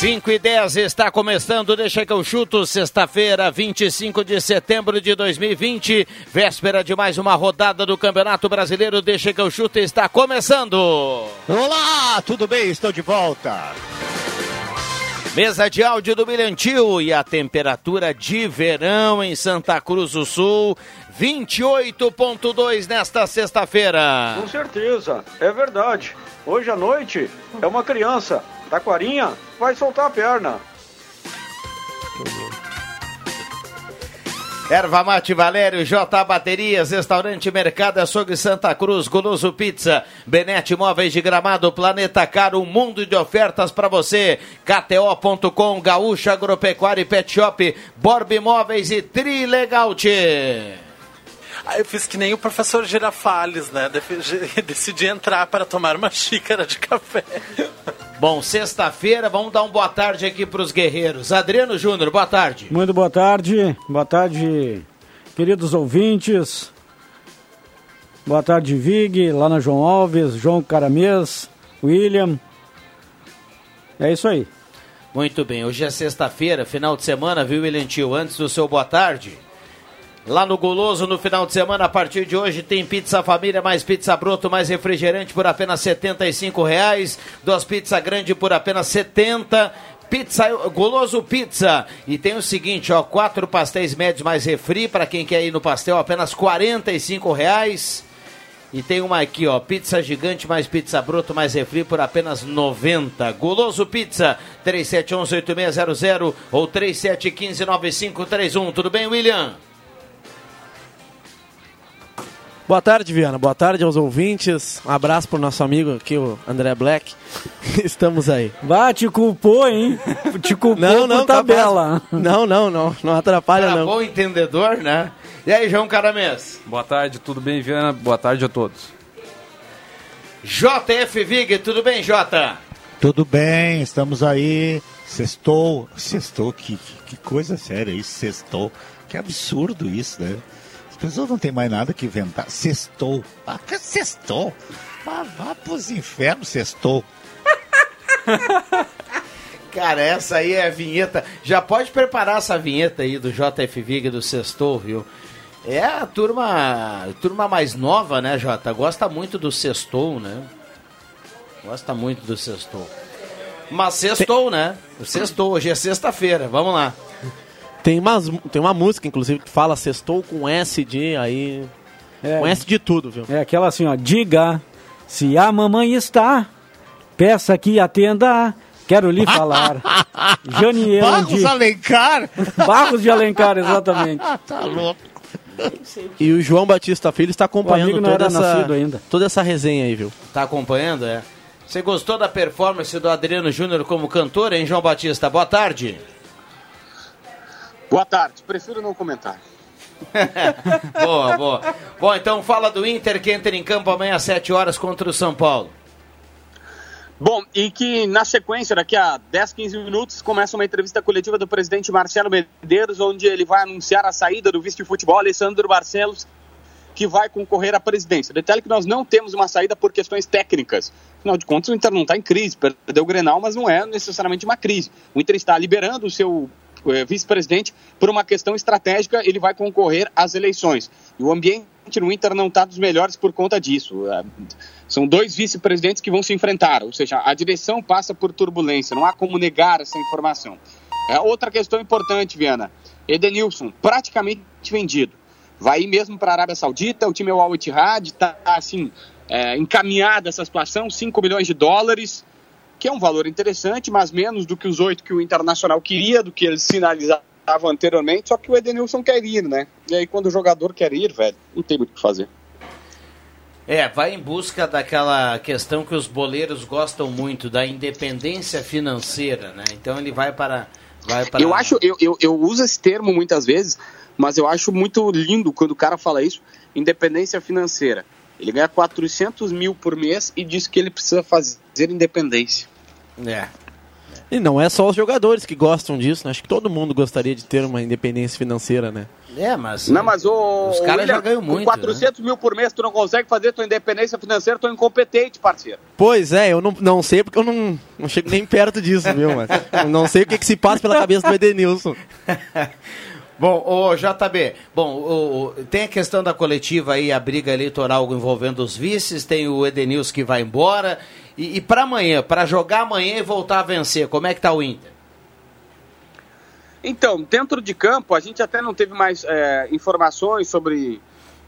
5 e 10 está começando, deixa que eu chuto, sexta-feira, 25 de setembro de 2020, véspera de mais uma rodada do Campeonato Brasileiro, deixa que eu chuto, está começando. Olá, tudo bem? Estou de volta. Mesa de áudio do Milhantil e a temperatura de verão em Santa Cruz do Sul, 28.2 nesta sexta-feira. Com certeza, é verdade. Hoje à noite é uma criança, Taquarinha, vai soltar a perna. Erva Mate Valério, J Baterias, Restaurante Mercado Açougue Santa Cruz, Goloso Pizza, Benete Móveis de Gramado, Planeta Caro, um mundo de ofertas para você. KTO.com, Gaúcha Agropecuária e Pet Shop, Borb Móveis e Trilegalte. Aí eu fiz que nem o professor Girafales, né? Decidi entrar para tomar uma xícara de café. Bom, sexta-feira, vamos dar uma boa tarde aqui para os guerreiros. Adriano Júnior, boa tarde. Muito boa tarde. Boa tarde, queridos ouvintes. Boa tarde, Vig, lá na João Alves, João Caramês, William. É isso aí. Muito bem, hoje é sexta-feira, final de semana, viu, William Tio? Antes do seu boa tarde. Lá no Goloso, no final de semana, a partir de hoje, tem pizza família, mais pizza broto, mais refrigerante por apenas R$ reais. Duas pizza grande por apenas 70 Pizza Goloso Pizza. E tem o seguinte, ó, quatro pastéis médios mais refri para quem quer ir no pastel, apenas R$ reais. E tem uma aqui, ó, pizza gigante mais pizza broto mais refri por apenas 90. Goloso Pizza, 3711-8600 ou 3715-9531. Tudo bem, William? Boa tarde, Viana. Boa tarde aos ouvintes. Um abraço pro nosso amigo aqui, o André Black. Estamos aí. Bah, te culpou, hein? Te culpou não, não, por tabela. Não, não, não. Não atrapalha, Cara, não. bom entendedor, né? E aí, João Caramês? Boa tarde, tudo bem, Viana? Boa tarde a todos. JF Vig, tudo bem, Jota? Tudo bem, estamos aí. Sextou. Sextou, que, que, que coisa séria isso, sextou. Que absurdo isso, né? Pessoas não tem mais nada que inventar. Sextou. Ah, sextou? Ah, vá pros infernos, sextou. Cara, essa aí é a vinheta. Já pode preparar essa vinheta aí do JF Vig do Sextou, viu? É a turma, turma mais nova, né, Jota? Gosta muito do Sextou, né? Gosta muito do Sextou. Mas Sextou, né? Sextou, hoje é sexta-feira. Vamos lá. Tem, umas, tem uma música, inclusive, que fala sextou com S de aí. É, com S de tudo, viu? É aquela assim, ó. Diga se a mamãe está, peça que atenda. Quero lhe falar. Janiel Barros de... Alencar? Barros de Alencar, exatamente. tá louco. E o João Batista Filho está acompanhando toda essa, toda essa resenha aí, viu? Tá acompanhando, é? Você gostou da performance do Adriano Júnior como cantor, hein, João Batista? Boa tarde. Boa tarde, prefiro não comentar. boa, boa. Bom, então fala do Inter que entra em campo amanhã às 7 horas contra o São Paulo. Bom, e que na sequência, daqui a 10, 15 minutos, começa uma entrevista coletiva do presidente Marcelo Medeiros, onde ele vai anunciar a saída do vice de futebol Alessandro Barcelos, que vai concorrer à presidência. Detalhe que nós não temos uma saída por questões técnicas. Afinal de contas, o Inter não está em crise, perdeu o Grenal, mas não é necessariamente uma crise. O Inter está liberando o seu vice-presidente por uma questão estratégica, ele vai concorrer às eleições. E o ambiente no Inter não está dos melhores por conta disso. Eh, São dois vice-presidentes que vão se enfrentar, ou seja, a direção passa por turbulência, não há como negar essa informação. É outra questão importante, Viana. Edenilson, praticamente vendido. Vai ir mesmo para a Arábia Saudita, o time é o Al Ittihad, está assim, é, encaminhada essa situação, 5 milhões de dólares, que é um valor interessante, mas menos do que os 8 que o Internacional queria, do que eles sinalizavam anteriormente, só que o Edenilson quer ir, né? E aí quando o jogador quer ir, velho, não tem muito o que fazer. É, vai em busca daquela questão que os boleiros gostam muito, da independência financeira, né? Então ele vai para. Vai para... Eu acho, eu, eu, eu uso esse termo muitas vezes, mas eu acho muito lindo quando o cara fala isso, independência financeira. Ele ganha 400 mil por mês e diz que ele precisa fazer independência. É. E não é só os jogadores que gostam disso, né? Acho que todo mundo gostaria de ter uma independência financeira, né? É, mas. Não, mas o. Os caras já ganham muito. Com 400 né? mil por mês, tu não consegue fazer tua independência financeira, tu é incompetente, parceiro. Pois é, eu não, não sei porque eu não, não chego nem perto disso, viu, mas. não sei o que, que se passa pela cabeça do Edenilson. Bom, o JB, bom, o, tem a questão da coletiva aí, a briga eleitoral envolvendo os vices, tem o Edenilson que vai embora. E, e para amanhã, para jogar amanhã e voltar a vencer, como é que tá o Inter? Então, dentro de campo, a gente até não teve mais é, informações sobre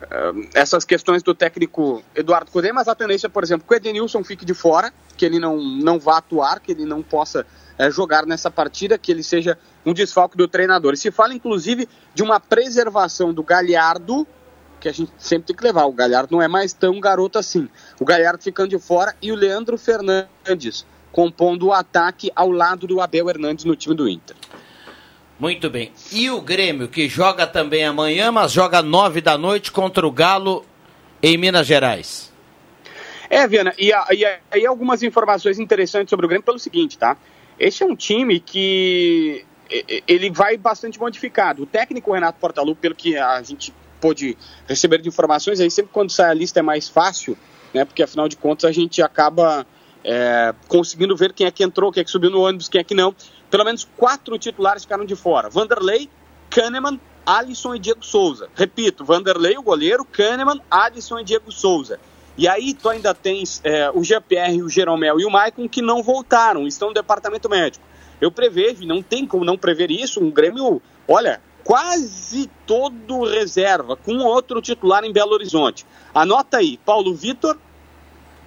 é, essas questões do técnico Eduardo Cudê, mas a tendência, por exemplo, que o Edenilson fique de fora, que ele não, não vá atuar, que ele não possa é, jogar nessa partida, que ele seja um desfalque do treinador. E se fala, inclusive, de uma preservação do Galhardo, que a gente sempre tem que levar. O Galhardo não é mais tão garoto assim. O Galhardo ficando de fora e o Leandro Fernandes compondo o ataque ao lado do Abel Hernandes no time do Inter. Muito bem. E o Grêmio, que joga também amanhã, mas joga nove da noite contra o Galo em Minas Gerais. É, Viana, e aí algumas informações interessantes sobre o Grêmio pelo seguinte, tá? Esse é um time que ele vai bastante modificado. O técnico Renato Portaluppi, pelo que a gente pôde receber de informações, aí sempre quando sai a lista é mais fácil, né? Porque afinal de contas a gente acaba é, conseguindo ver quem é que entrou, quem é que subiu no ônibus, quem é que não. Pelo menos quatro titulares ficaram de fora: Vanderlei, Kahneman, Alisson e Diego Souza. Repito: Vanderlei, o goleiro, Kahneman, Alisson e Diego Souza. E aí tu ainda tens é, o Jean-Pierre, o Jeromel e o Maicon que não voltaram, estão no departamento médico. Eu prevejo, não tem como não prever isso, um Grêmio, olha, quase todo reserva, com outro titular em Belo Horizonte. Anota aí, Paulo Vitor,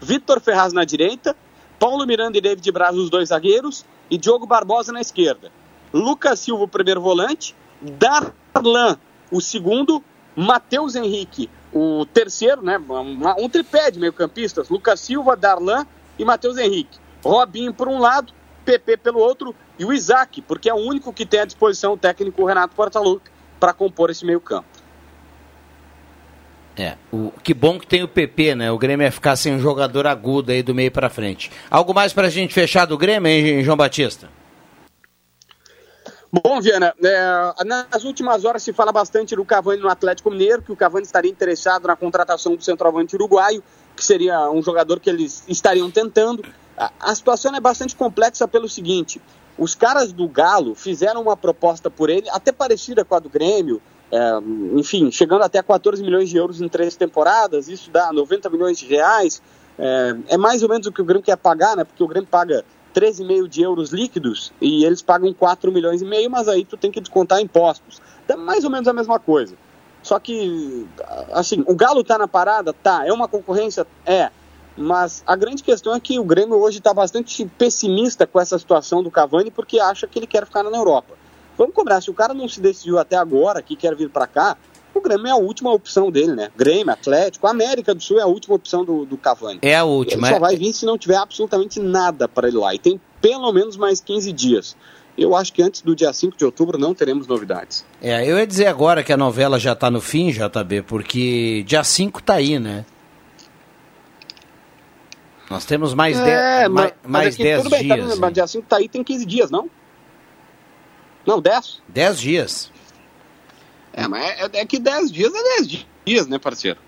Vitor Ferraz na direita, Paulo Miranda e David Braz, os dois zagueiros, e Diogo Barbosa na esquerda. Lucas Silva, o primeiro volante, Darlan, o segundo, Matheus Henrique, o terceiro, né? Um, um tripé de meio-campistas, Lucas Silva, Darlan e Matheus Henrique. Robinho por um lado, PP pelo outro e o Isaac, porque é o único que tem à disposição o técnico Renato Portaluppi para compor esse meio-campo. É, o, que bom que tem o PP, né? O Grêmio ia ficar sem um jogador agudo aí do meio para frente. Algo mais para a gente fechar do Grêmio, hein, João Batista? Bom, Viana, é, nas últimas horas se fala bastante do Cavani no Atlético Mineiro, que o Cavani estaria interessado na contratação do centroavante uruguaio, que seria um jogador que eles estariam tentando. A, a situação é bastante complexa pelo seguinte: os caras do Galo fizeram uma proposta por ele, até parecida com a do Grêmio, é, enfim, chegando até 14 milhões de euros em três temporadas, isso dá 90 milhões de reais. É, é mais ou menos o que o Grêmio quer pagar, né? Porque o Grêmio paga 13,5 de euros líquidos e eles pagam 4 milhões e meio, mas aí tu tem que descontar impostos. É mais ou menos a mesma coisa. Só que, assim, o Galo tá na parada? Tá. É uma concorrência? É. Mas a grande questão é que o Grêmio hoje está bastante pessimista com essa situação do Cavani porque acha que ele quer ficar na Europa. Vamos cobrar, se o cara não se decidiu até agora que quer vir para cá, o Grêmio é a última opção dele, né? Grêmio, Atlético, América do Sul é a última opção do, do Cavani. É a última. Ele só é... vai vir se não tiver absolutamente nada para ele lá. E tem pelo menos mais 15 dias. Eu acho que antes do dia 5 de outubro não teremos novidades. É, eu ia dizer agora que a novela já está no fim, JB, porque dia 5 tá aí, né? Nós temos mais 10 é, mais, mais dez dias. Bem, tá, mas dia 5 tá aí tem 15 dias, não? Não, 10? 10 dias. É, mas é, é que 10 dias é 10 dias, né, parceiro?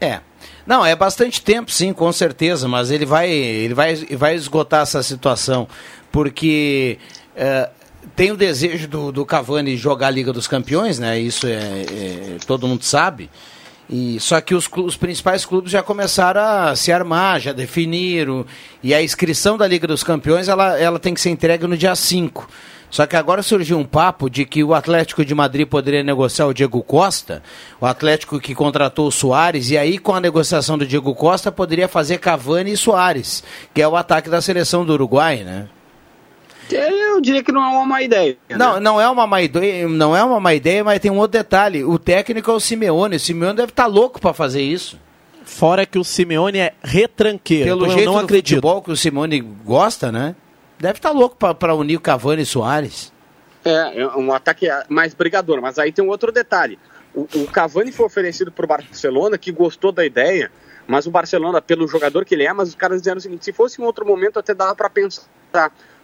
É. Não, é bastante tempo, sim, com certeza, mas ele vai, ele vai, vai esgotar essa situação, porque é, tem o desejo do, do Cavani jogar a Liga dos Campeões, né? Isso é, é todo mundo sabe. E, só que os, os, principais clubes já começaram a se armar, já definiram. E a inscrição da Liga dos Campeões ela, ela tem que ser entregue no dia 5. Só que agora surgiu um papo de que o Atlético de Madrid poderia negociar o Diego Costa, o Atlético que contratou o Soares, e aí com a negociação do Diego Costa poderia fazer Cavani e Soares, que é o ataque da seleção do Uruguai, né? Eu diria que não é uma má ideia. Né? Não, não é uma má ideia, não é uma má ideia, mas tem um outro detalhe. O técnico é o Simeone. O Simeone deve estar tá louco para fazer isso. Fora que o Simeone é retranqueiro. Pelo então jeito eu não acredito. futebol que o Simeone gosta, né? Deve estar tá louco para unir o Cavani e Soares. É, é, um ataque mais brigador. Mas aí tem um outro detalhe. O, o Cavani foi oferecido para o Barcelona, que gostou da ideia, mas o Barcelona, pelo jogador que ele é, mas os caras disseram o seguinte, se fosse em outro momento até dava para pensar.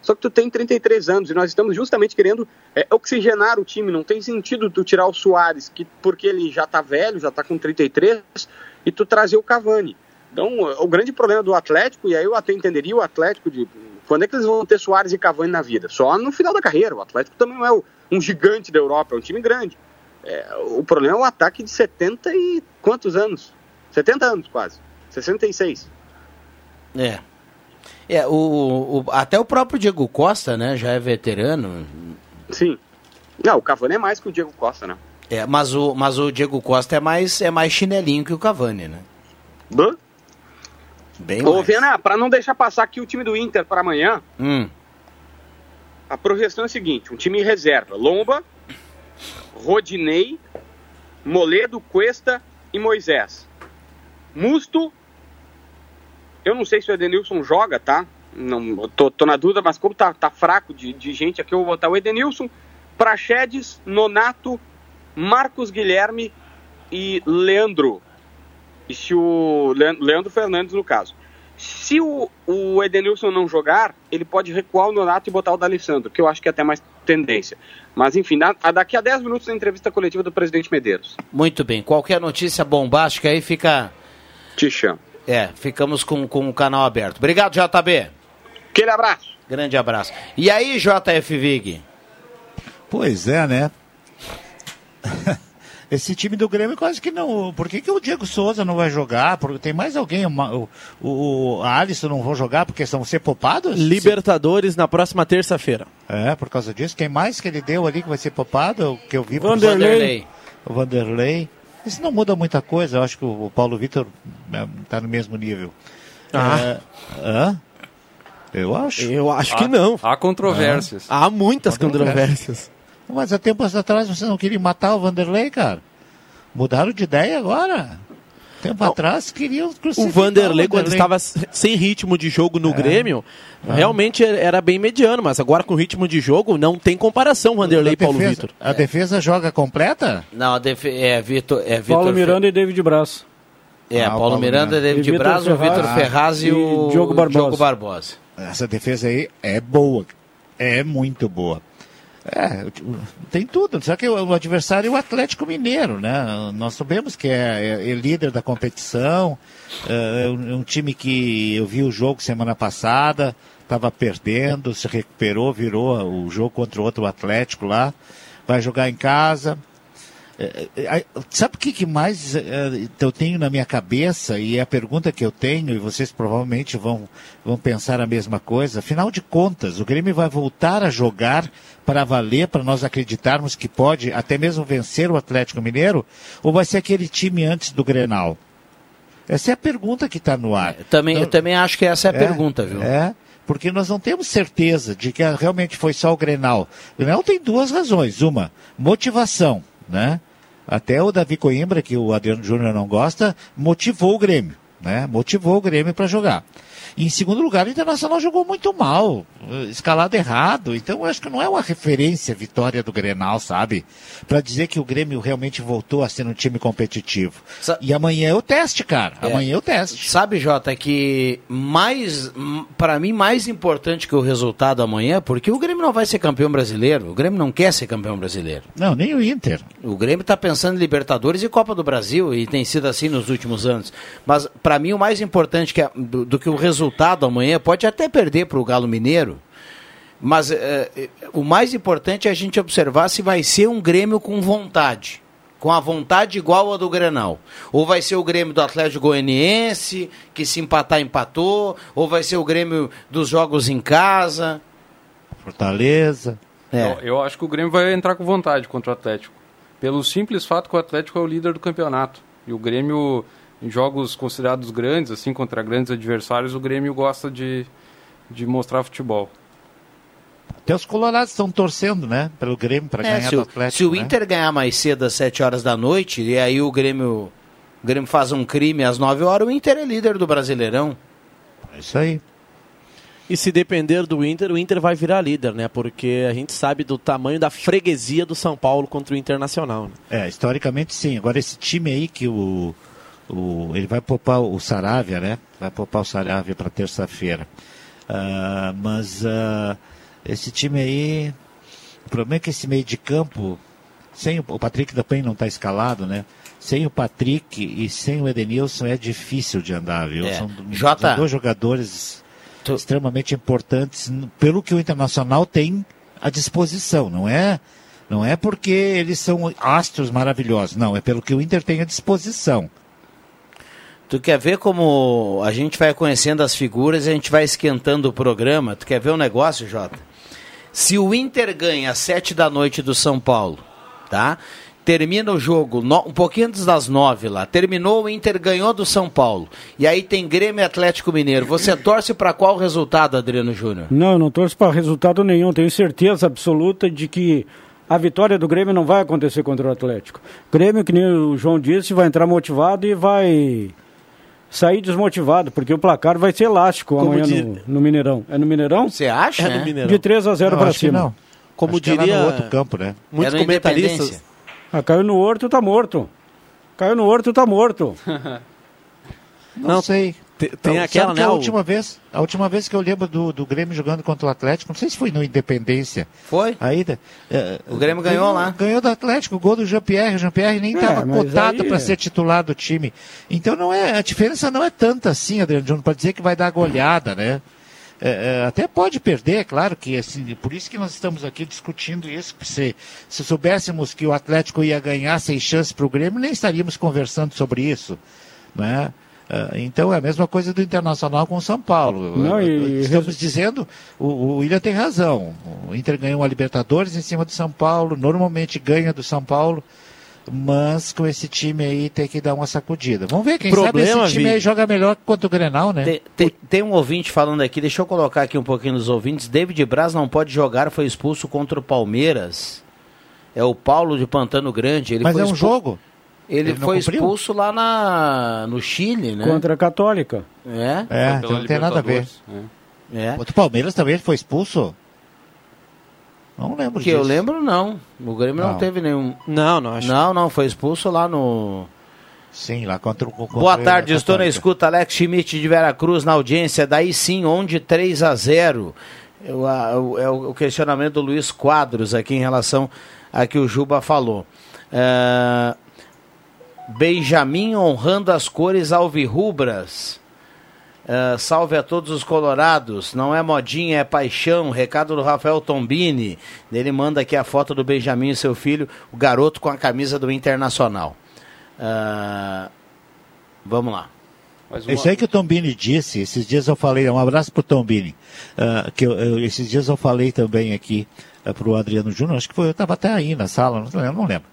Só que tu tem 33 anos e nós estamos justamente querendo é, oxigenar o time. Não tem sentido tu tirar o Soares, que, porque ele já está velho, já está com 33, e tu trazer o Cavani. Então, o grande problema do Atlético, e aí eu até entenderia o Atlético de quando é que eles vão ter Soares e Cavani na vida? Só no final da carreira. O Atlético também não é um gigante da Europa, é um time grande. É, o problema é o ataque de 70 e quantos anos? 70 anos quase. 66. É. É, o, o, até o próprio Diego Costa, né, já é veterano. Sim. Não, o Cavani é mais que o Diego Costa, né? É, mas o, mas o Diego Costa é mais, é mais chinelinho que o Cavani, né? Bã? Bem Ô, Viana, para não deixar passar aqui o time do Inter para amanhã, hum. a projeção é a seguinte: um time em reserva: Lomba, Rodinei, Moledo, Cuesta e Moisés. Musto, eu não sei se o Edenilson joga, tá? Não, tô, tô na dúvida, mas como tá, tá fraco de, de gente aqui, eu vou botar o Edenilson, Praxedes, Nonato, Marcos Guilherme e Leandro. E se o Leandro Fernandes, no caso. Se o, o Edenilson não jogar, ele pode recuar o Nonato e botar o D'Alessandro, que eu acho que é até mais tendência. Mas enfim, na, daqui a 10 minutos da entrevista coletiva do presidente Medeiros. Muito bem. Qualquer notícia bombástica aí fica. Te chamo. É, ficamos com, com o canal aberto. Obrigado, JB. Aquele abraço. Grande abraço. E aí, JF Vig? Pois é, né? Esse time do Grêmio quase que não. Por que, que o Diego Souza não vai jogar? Porque tem mais alguém? o, o, o Alisson não vão jogar porque são ser poupados? Libertadores na próxima terça-feira. É, por causa disso. Quem mais que ele deu ali que vai ser poupado? Que eu vi Vanderlei. O Vanderlei. Isso não muda muita coisa, eu acho que o Paulo Vitor está é, no mesmo nível. Ah. É, eu acho. Eu acho que não. Há controvérsias. Há muitas controvérsias. Mas há tempos atrás você não queria matar o Vanderlei, cara. Mudaram de ideia agora. Tempo atrás queriam O Vanderlei, quando estava sem ritmo de jogo no é. Grêmio, é. realmente era bem mediano, mas agora com ritmo de jogo não tem comparação Vanderlei e Paulo Vitor. A é. defesa joga completa? Não, é Vitor. É Vitor Paulo Miranda e David Braz. É, ah, Paulo, Paulo, Miranda, Miranda. David Braz, o Vitor Ferraz e, e, o Diogo Barbosa. Diogo Barbosa. Essa defesa aí é boa. É muito boa. É, tem tudo. Só que o, adversário é o Atlético Mineiro, né? Nós sabemos que é, é, é líder da competição, é, é um time que eu vi o jogo semana passada, estava perdendo, se recuperou, virou o jogo contra o outro Atlético lá, vai jogar em casa. É, é, sabe o que, mais eu tenho na minha cabeça e é a pergunta que eu tenho e vocês provavelmente vão, vão pensar a mesma coisa. Afinal de contas, o Grêmio vai voltar a jogar para valer, para nós acreditarmos que pode até mesmo vencer o Atlético Mineiro, ou vai ser aquele time antes do Grenal? Essa é a pergunta que está no ar. Eu também, então, eu também acho que essa é a é, pergunta, viu? É, porque nós não temos certeza de que realmente foi só o Grenal. O Grenal tem duas razões. Uma, motivação, né? Até o Davi Coimbra, que o Adriano Júnior não gosta, motivou o Grêmio, né? Motivou o Grêmio para jogar. Em segundo lugar, o Internacional jogou muito mal, escalado errado. Então, eu acho que não é uma referência a vitória do Grenal, sabe? Para dizer que o Grêmio realmente voltou a ser um time competitivo. Sa e amanhã é o teste, cara. É. Amanhã é o teste. Sabe, Jota, que mais, para mim, mais importante que o resultado amanhã, porque o Grêmio não vai ser campeão brasileiro. O Grêmio não quer ser campeão brasileiro. Não, nem o Inter. O Grêmio está pensando em Libertadores e Copa do Brasil, e tem sido assim nos últimos anos. Mas, para mim, o mais importante que é, do, do que o resultado resultado amanhã, pode até perder para o Galo Mineiro, mas é, o mais importante é a gente observar se vai ser um Grêmio com vontade. Com a vontade igual a do Grenal. Ou vai ser o Grêmio do Atlético Goianiense, que se empatar, empatou. Ou vai ser o Grêmio dos jogos em casa. Fortaleza. Eu, eu acho que o Grêmio vai entrar com vontade contra o Atlético. Pelo simples fato que o Atlético é o líder do campeonato. E o Grêmio, em jogos considerados grandes, assim, contra grandes adversários, o Grêmio gosta de, de mostrar futebol. Até os colorados estão torcendo, né? Pelo Grêmio para É, ganhar se, do o, Atlético. se o né? Inter ganhar mais cedo às 7 horas da noite, e aí o Grêmio, o Grêmio faz um crime às 9 horas, o Inter é líder do Brasileirão. É isso aí. E se depender do Inter, o Inter vai virar líder, né? Porque a gente sabe do tamanho da freguesia do São Paulo contra o Internacional. né? É, historicamente sim. Agora esse time aí que o, o ele vai poupar o Saravia, né? Vai poupar o Saravia para terça-feira. Ah, mas ah, esse time aí, o problema é que esse meio de campo, sem o, o Patrick também não está escalado, né? Sem o Patrick e sem o Edenilson é difícil de andar, viu? É. São, Jota. são dois jogadores extremamente importantes pelo que o Internacional tem à disposição, não é? Não é porque eles são astros maravilhosos, não, é pelo que o Inter tem à disposição. Tu quer ver como a gente vai conhecendo as figuras e a gente vai esquentando o programa? Tu quer ver um negócio, Jota? Se o Inter ganha às 7 da noite do São Paulo, tá? Termina o jogo no- um pouquinho antes das 9 lá. Terminou, o Inter ganhou do São Paulo. E aí tem Grêmio Atlético Mineiro. Você torce para qual resultado, Adriano Júnior? Não, não torço para resultado nenhum. Tenho certeza absoluta de que a vitória do Grêmio não vai acontecer contra o Atlético. O Grêmio, que nem o João disse, vai entrar motivado e vai sair desmotivado, porque o placar vai ser elástico Como amanhã di- no, no Mineirão. É no Mineirão? Você acha? É no Mineirão. De 3 a 0 Não, para cima. não. Como Acho é diria no outro campo, né? muitos É comentaristas. Ah, caiu no horto, tá morto. Caiu no horto, tá morto. Não, Não, sei. Te- tem Sabe aquela, que né? A o- última vez, a última vez que eu lembro do, do Grêmio jogando contra o Atlético, não sei se foi no Independência. Foi? Aí, é, O Grêmio ganhou lá. Ganhou do Atlético, o gol do Jean-Pierre. O Jean-Pierre nem É, estava mas cotado aí- para ser titular do time. Então não é, a diferença não é tanta assim, Adriano Júnior, para dizer que vai dar goleada, né? É, é, até pode perder, é claro que assim, por isso que nós estamos aqui discutindo isso. Se, se soubéssemos que o Atlético ia ganhar sem chance para o Grêmio, nem estaríamos conversando sobre isso. Né? Ah, Então é a mesma coisa do Internacional com o São Paulo. Não, e- Estamos dizendo, o, o William tem razão. O Inter ganhou a Libertadores em cima do São Paulo, normalmente ganha do São Paulo, mas com esse time aí tem que dar uma sacudida. Vamos ver, quem Problema, sabe esse time aí joga melhor quanto o Grenal, né? Tem, tem- tem um ouvinte falando aqui, deixa eu colocar aqui um pouquinho dos ouvintes. David Braz não pode jogar, foi expulso contra o Palmeiras. É o Paulo de Pantano Grande. Ele Mas foi é um expu- jogo. Ele, Ele foi cumpriu? expulso lá na, no Chile, né? Contra a Católica. É, É, então não tem nada a ver. Libertadores, é. é. Contra o Palmeiras também ele foi expulso? Não lembro Que disso. eu lembro, não. O Grêmio não, Não. teve nenhum. Não, não, acho Não, não, foi expulso lá no. Sim, lá contra o contra Boa tarde, estou na escuta. Alex Schmidt de Veracruz na audiência. Daí sim, onde 3 a 0 Eu, a- o- É o, o questionamento do Luiz Quadros aqui em relação a que o Juba falou. É, Benjamin honrando as cores alvirrubras. É, salve a todos os colorados. Não é modinha, é paixão. Recado do Rafael Tombini. Ele manda aqui a foto do Benjamin e seu filho, o garoto com a camisa do Internacional. Ah, vamos lá. É Isso aí que o Tombini disse, esses dias eu falei, um abraço pro Tombini, ah, que eu- eu- esses dias eu falei também aqui uh, pro Adriano Júnior, acho que foi, eu estava até aí na sala, não lembro, não lembro.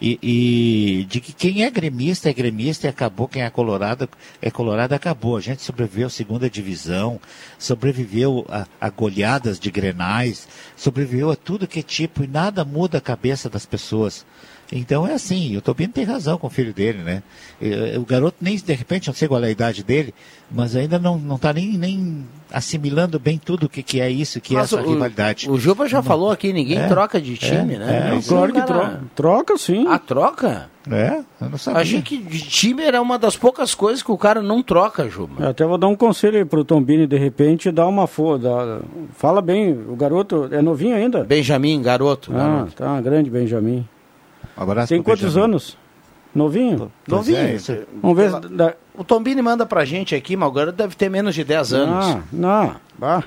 E, e de que quem é gremista é gremista e acabou, quem é colorado é colorado, acabou. A gente sobreviveu à segunda divisão, sobreviveu a, a goleadas de grenais, sobreviveu a tudo que é tipo e nada muda a cabeça das pessoas. Então é assim, o Tobino tem razão com o filho dele, né? Eh, O garoto nem, de repente, não sei qual é a idade dele, mas ainda não, não tá nem, nem assimilando bem tudo o que, que é isso, que é Mas essa o- rivalidade. O Juba já falou aqui, ninguém É, troca de time, é, né? é, Mas Claro que troca. Troca sim. Ah, troca? É, eu não sabia. Achei que de time era uma das poucas coisas que o cara não troca, Juba. Eu até vou dar um conselho aí pro Tombini, de repente, dar uma foda. Fala bem, o garoto é novinho ainda? Benjamin, garoto. Ah, garoto. tá, grande Benjamin. Abraço Tem quantos Benjamin. anos? Novinho? Pois Novinho. é, isso- Vamos ver. Da- O Tombini manda pra gente aqui, mas o garoto deve ter menos de 10 anos. Ah, não. Bah.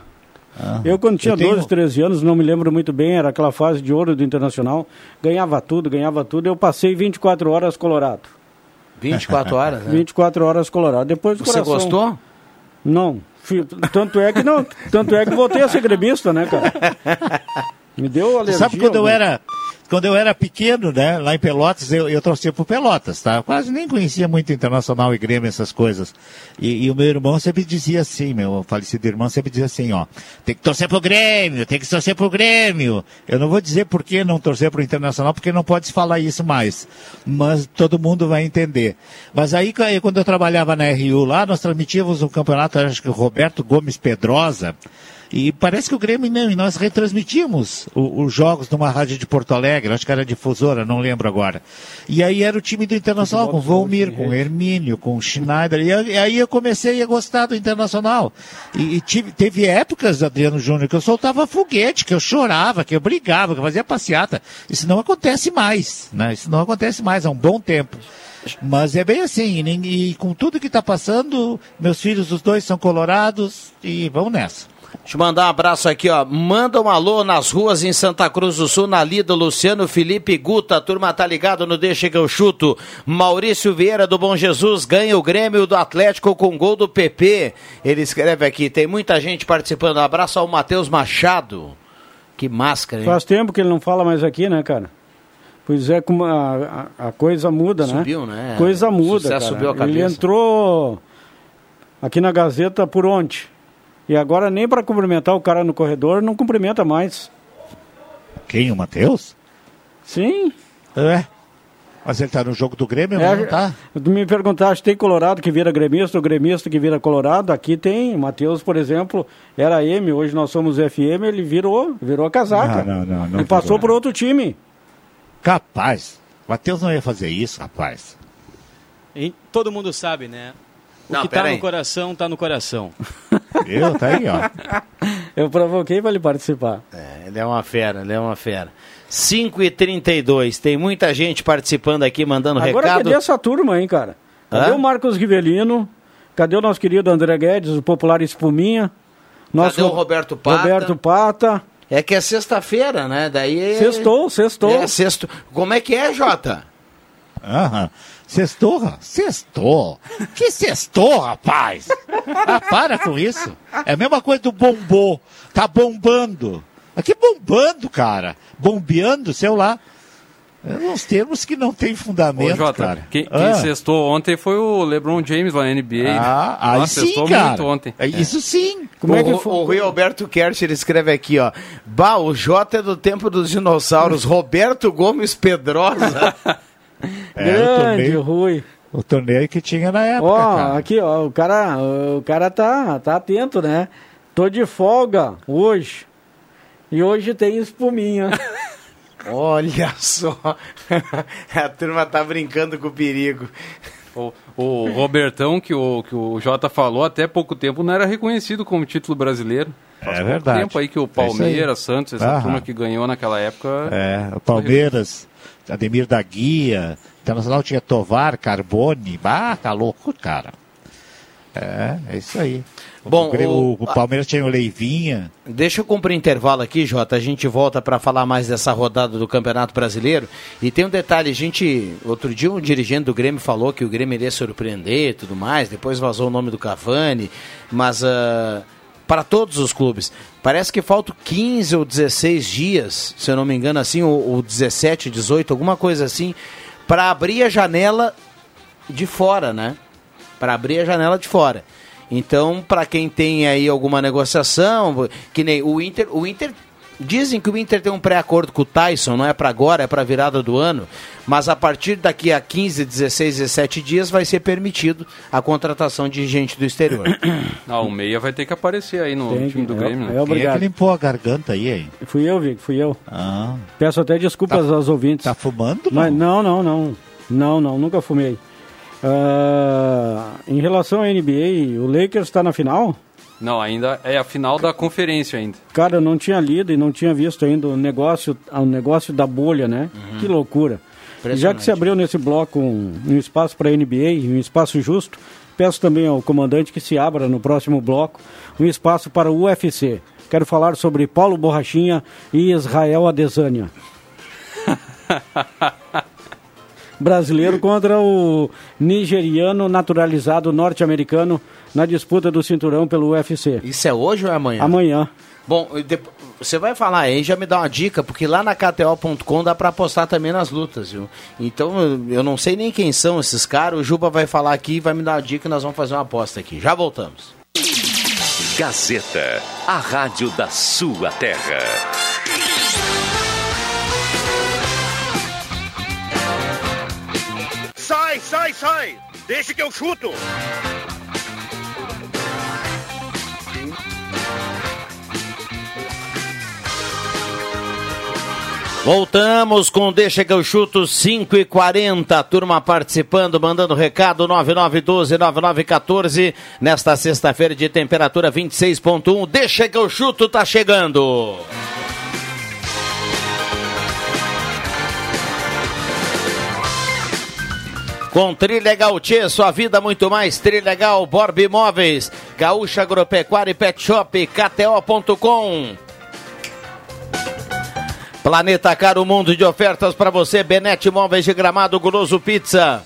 Ah, Eu, quando tinha eu tenho- 12, 13 anos, não me lembro muito bem, era aquela fase de ouro do Internacional. Ganhava tudo, ganhava tudo. Eu passei 24 horas colorado. 24 horas, né? 24 horas colorado. Depois do Você coração. gostou? Não. Tanto é que não. Tanto é que voltei a ser gremista, né, cara? Me deu alergia. Sabe quando eu algum- era quando eu era pequeno, né, lá em Pelotas, eu, eu torcia pro Pelotas, tá? Quase nem conhecia muito Internacional e Grêmio, essas coisas. E, e o meu irmão sempre dizia assim, meu falecido irmão sempre dizia assim, ó, tem que torcer pro Grêmio, tem que torcer pro Grêmio. Eu não vou dizer por que não torcer pro Internacional, porque não pode falar isso mais. Mas todo mundo vai entender. Mas aí, quando eu trabalhava na RU lá, nós transmitíamos um campeonato, acho que o Roberto Gomes Pedrosa, e parece que o Grêmio não, e nós retransmitimos os jogos numa rádio de Porto Alegre, acho que era difusora, não lembro agora. E aí era o time do Internacional, com Volmir, com o Hermínio, com o Schneider. E, aí eu comecei a gostar do Internacional. E, e tive- teve épocas, Adriano Júnior, que eu soltava foguete, que eu chorava, que eu brigava, que eu fazia passeata. Isso não acontece mais, né? Isso não acontece mais há um bom tempo. Mas é bem assim, e, e com tudo que está passando, meus filhos, os dois são colorados, e vamos nessa. Deixa eu mandar um abraço aqui, ó. Manda um alô nas ruas em Santa Cruz do Sul, na Lida, Luciano Felipe Guta. A turma tá ligado no Deixa que eu chuto. Maurício Vieira do Bom Jesus ganha o Grêmio do Atlético com gol do PP. Ele escreve aqui, tem muita gente participando. Abraço ao Matheus Machado. Que máscara, hein? Faz tempo que ele não fala mais aqui, né, cara? Pois é, a, a, a coisa muda, né? Subiu, né? Coisa muda, sucesso cara. subiu a Ele cabeça. entrou aqui na Gazeta por onde? E agora nem para cumprimentar o cara no corredor, não cumprimenta mais. Quem, o Matheus? Sim. É. Mas ele tá no jogo do Grêmio, É, mas não tá? Tu me perguntaste, tem colorado que vira gremista, ou gremista que vira colorado? Aqui tem. O Matheus, por exemplo, era M, hoje nós somos FM, ele virou, virou a casaca. Não, não, não, não Ele passou por outro time. Capaz. Matheus não ia fazer isso, rapaz. E todo mundo sabe, né? O Não, que tá aí. no coração, tá no coração. Eu, tá aí, ó. Eu provoquei para ele participar. É, ele é uma fera, ele é uma fera. 5 e 32 tem muita gente participando aqui, mandando Agora recado. cadê essa turma, hein, cara? Cadê Hã? o Marcos Rivelino? Cadê o nosso querido André Guedes, o popular Espuminha? Nosso Cadê o Roberto Pata? Roberto Pata. É que é sexta-feira, né? Daí é... Sextou, sextou. É, sexto. Como é que é, Jota? Aham. Sextou, ra- sextou. Que sextou, rapaz? Ah, para com isso. É a mesma coisa do bombô. Tá bombando. Aqui bombando, cara. Bombeando, sei lá. É uns termos que não tem Ô, fundamento, Jota, cara. quem, quem Ah. sextou ontem foi o LeBron James lá na NBA. Ah, aí Nossa, sim, cara. muito ontem. É, Isso sim. Como o, é que foi? o Rui Alberto Kercher escreve aqui, ó. Bah, o Jota é do tempo dos dinossauros. Roberto Gomes Pedrosa. É, o Grande, torneio, Rui. o torneio que tinha na época, Ó, cara. aqui, ó, o cara, o cara tá, tá atento, né? Tô de folga hoje. E hoje tem espuminha. Olha só. A turma tá brincando com o perigo. O, o Robertão, que o, que o Jota falou, até pouco tempo não era reconhecido como título brasileiro. Faz É pouco verdade. tempo aí que o É. Palmeiras, Santos, essa Aham. turma que ganhou naquela época. É, o Palmeiras, Ademir da Guia, Internacional tinha Tovar, Carbone, ah, tá louco, cara. É, é isso aí. Bom, o, o- Palmeiras tinha o Leivinha. Deixa eu cumprir intervalo aqui, Jota. A gente volta para falar mais dessa rodada do Campeonato Brasileiro. E tem um detalhe, a gente. Outro dia um dirigente do Grêmio falou que o Grêmio iria surpreender e tudo mais. Depois vazou o nome do Cavani. Mas ah, para todos os clubes, parece que faltam 15 ou 16 dias, se eu não me engano, assim, ou, ou 17, 18, alguma coisa assim, para abrir a janela de fora, né? Para abrir a janela de fora. Então, para quem tem aí alguma negociação, que nem o Inter, o Inter dizem que o Inter tem um pré-acordo com o Tyson, não é para agora, é para virada do ano, mas a partir daqui a 15, 16, 17 dias vai ser permitido a contratação de gente do exterior. Ah, o Meia vai ter que aparecer aí no Tem time do é- Grêmio. é né? Quem é obrigado. que limpou a garganta aí, hein? Fui eu, Vic, fui eu. Ah, Peço até desculpas aos ouvintes. tá fumando? Mas Não. não, não, não. Não, nunca fumei. Ah, em relação à NBA, o Lakers está na final? Não, ainda é a final da conferência ainda. Cara, eu não tinha lido e não tinha visto ainda o negócio, o negócio da bolha, né? Que loucura. Já que se abriu nesse bloco um, um espaço para a NBA, um espaço justo, peço também ao comandante que se abra no próximo bloco um espaço para o UFC. Quero falar sobre Paulo Borrachinha e Israel Adesanya. Brasileiro contra o nigeriano naturalizado norte-americano na disputa do cinturão pelo UFC. Isso é hoje ou é amanhã? Amanhã. Bom, e Você vai falar aí, já me dá uma dica, porque lá na KTO.com dá pra apostar também nas lutas, viu? Então eu- eu não sei nem quem são esses caras, o Juba vai falar aqui, vai me dar uma dica e nós vamos fazer uma aposta aqui. Já voltamos. Gazeta, a rádio da sua terra. Sai, sai, sai! Deixa que eu chuto! Voltamos com Deixa que eu chuto 5 e 40 turma participando, mandando recado 9912-9914, nesta sexta-feira de temperatura 26.1, Deixa que eu chuto tá chegando. Com Trilegal Tchê, sua vida muito mais. Trilegal, Borb Imóveis, Gaúcha Agropecuária e Pet Shop, KTO.com. Planeta Caro Mundo de ofertas para você. Benete Móveis de Gramado, Guloso Pizza.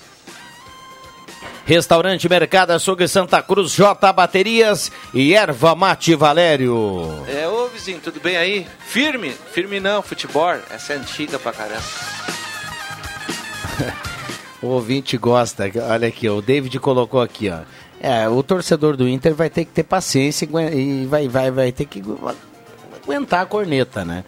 Restaurante Mercado Açougue Santa Cruz, J Baterias e Erva Mate Valério. É, ô vizinho, tudo bem aí? Firme? Firme não, futebol. Essa é antiga pra caramba. O ouvinte gosta. Olha aqui, ó, o David colocou aqui, ó. É, o torcedor do Inter vai ter que ter paciência e vai, vai, vai ter que agu- aguentar a corneta, né?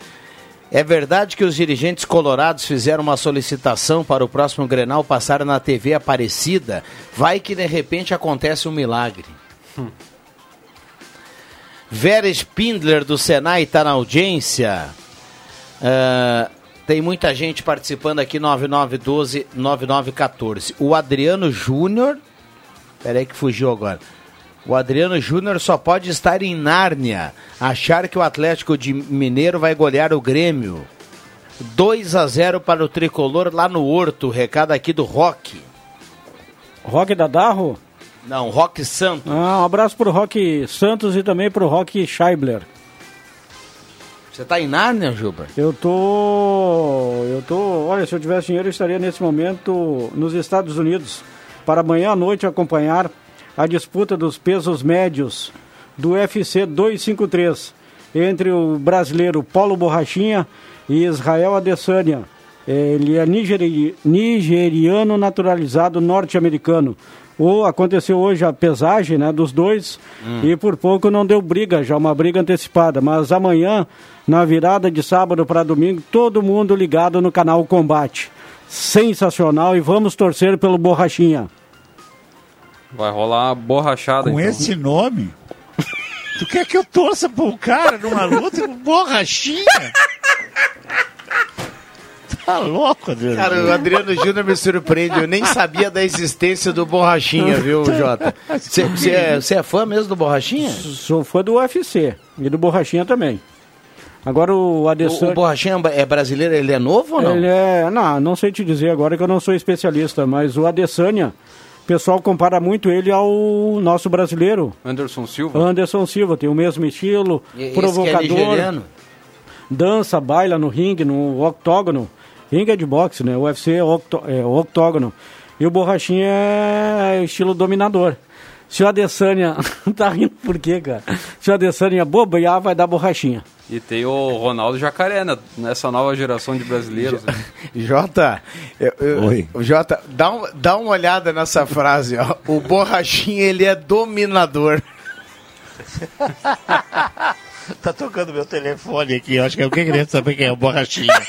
É verdade que os dirigentes colorados fizeram uma solicitação para o próximo Grenal passar na TV Aparecida? Vai que de repente acontece um milagre. Vera Spindler do Senai está na audiência. Ah, tem muita gente participando aqui, 9912-9914. O Adriano Júnior. Peraí que fugiu agora. O Adriano Júnior só pode estar em Nárnia. Achar que o Atlético de Mineiro vai golear o Grêmio. 2 a 0 para o tricolor lá no Horto. Recado aqui do Rock. Rock da Darro? Não, Rock Santos. Ah, um abraço pro Rock Santos e também pro Rock Scheibler. Você tá em Nárnia, Juba? Eu tô. Eu tô. Olha, se eu tivesse dinheiro, eu estaria nesse momento nos Estados Unidos para amanhã à noite acompanhar a disputa dos pesos médios do UFC 253 entre o brasileiro Paulo Borrachinha e Israel Adesanya. Ele é nigeri- nigeriano naturalizado norte-americano. Ou aconteceu hoje a pesagem né, dos dois Hum. e por pouco não deu briga, já uma briga antecipada. Mas amanhã, na virada de sábado para domingo, todo mundo ligado no canal Combate. Sensacional e vamos torcer pelo Borrachinha. Vai rolar uma borrachada. Com então. esse nome? Tu quer que eu torça pra um cara numa luta com borrachinha? Tá louco, Adriano? Cara, o Adriano Júnior me surpreende. Eu nem sabia da existência do Borrachinha, viu, Jota? Você é, cê é fã mesmo do Borrachinha? Sou fã do UFC e do Borrachinha também. Agora o O, Adesanya... o Borrachinha é brasileiro, ele é novo ou não? Ele é, não, não sei te dizer agora que eu não sou especialista, mas o Adesanya, o pessoal compara muito ele ao nosso brasileiro, Anderson Silva. Anderson Silva, tem o mesmo estilo, E- esse que é provocador, nigeriano? dança, baila no ringue, no octógono. Ringue é de boxe, né? O UFC é, octo, é octógono. E o Borrachinha é estilo dominador. Se o Adesanya... tá rindo por quê, cara? Se o Adesanya bobear, vai dar borrachinha. E tem o Ronaldo Jacaré, né? nessa nova geração de brasileiros. né? Jota, eu- eu- Jota, dá, um- dá uma olhada nessa frase, ó. O Borrachinha, ele é dominador. Tá tocando meu telefone aqui, eu acho que alguém querendo saber quem é o Borrachinha.